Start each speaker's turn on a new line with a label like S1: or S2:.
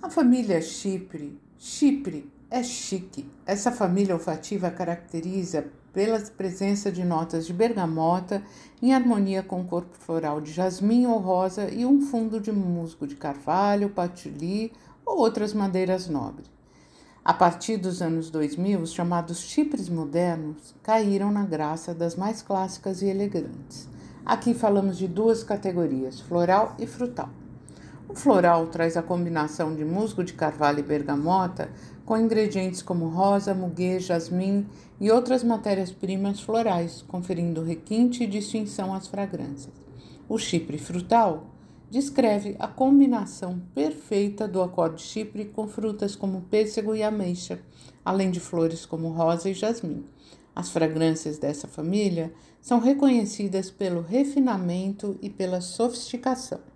S1: A família Chipre, Chipre é chique. Essa família olfativa caracteriza pela presença de notas de bergamota em harmonia com o corpo floral de jasmim ou rosa e um fundo de musgo de carvalho, patchouli ou outras madeiras nobres. A partir dos anos 2000, os chamados chipres modernos caíram na graça das mais clássicas e elegantes. Aqui falamos de duas categorias, floral e frutal. O floral traz a combinação de musgo de carvalho e bergamota com ingredientes como rosa, muguê, jasmim e outras matérias-primas florais, conferindo requinte e distinção às fragrâncias. O chipre frutal descreve a combinação perfeita do acorde chipre com frutas como pêssego e ameixa, além de flores como rosa e jasmim. As fragrâncias dessa família são reconhecidas pelo refinamento e pela sofisticação.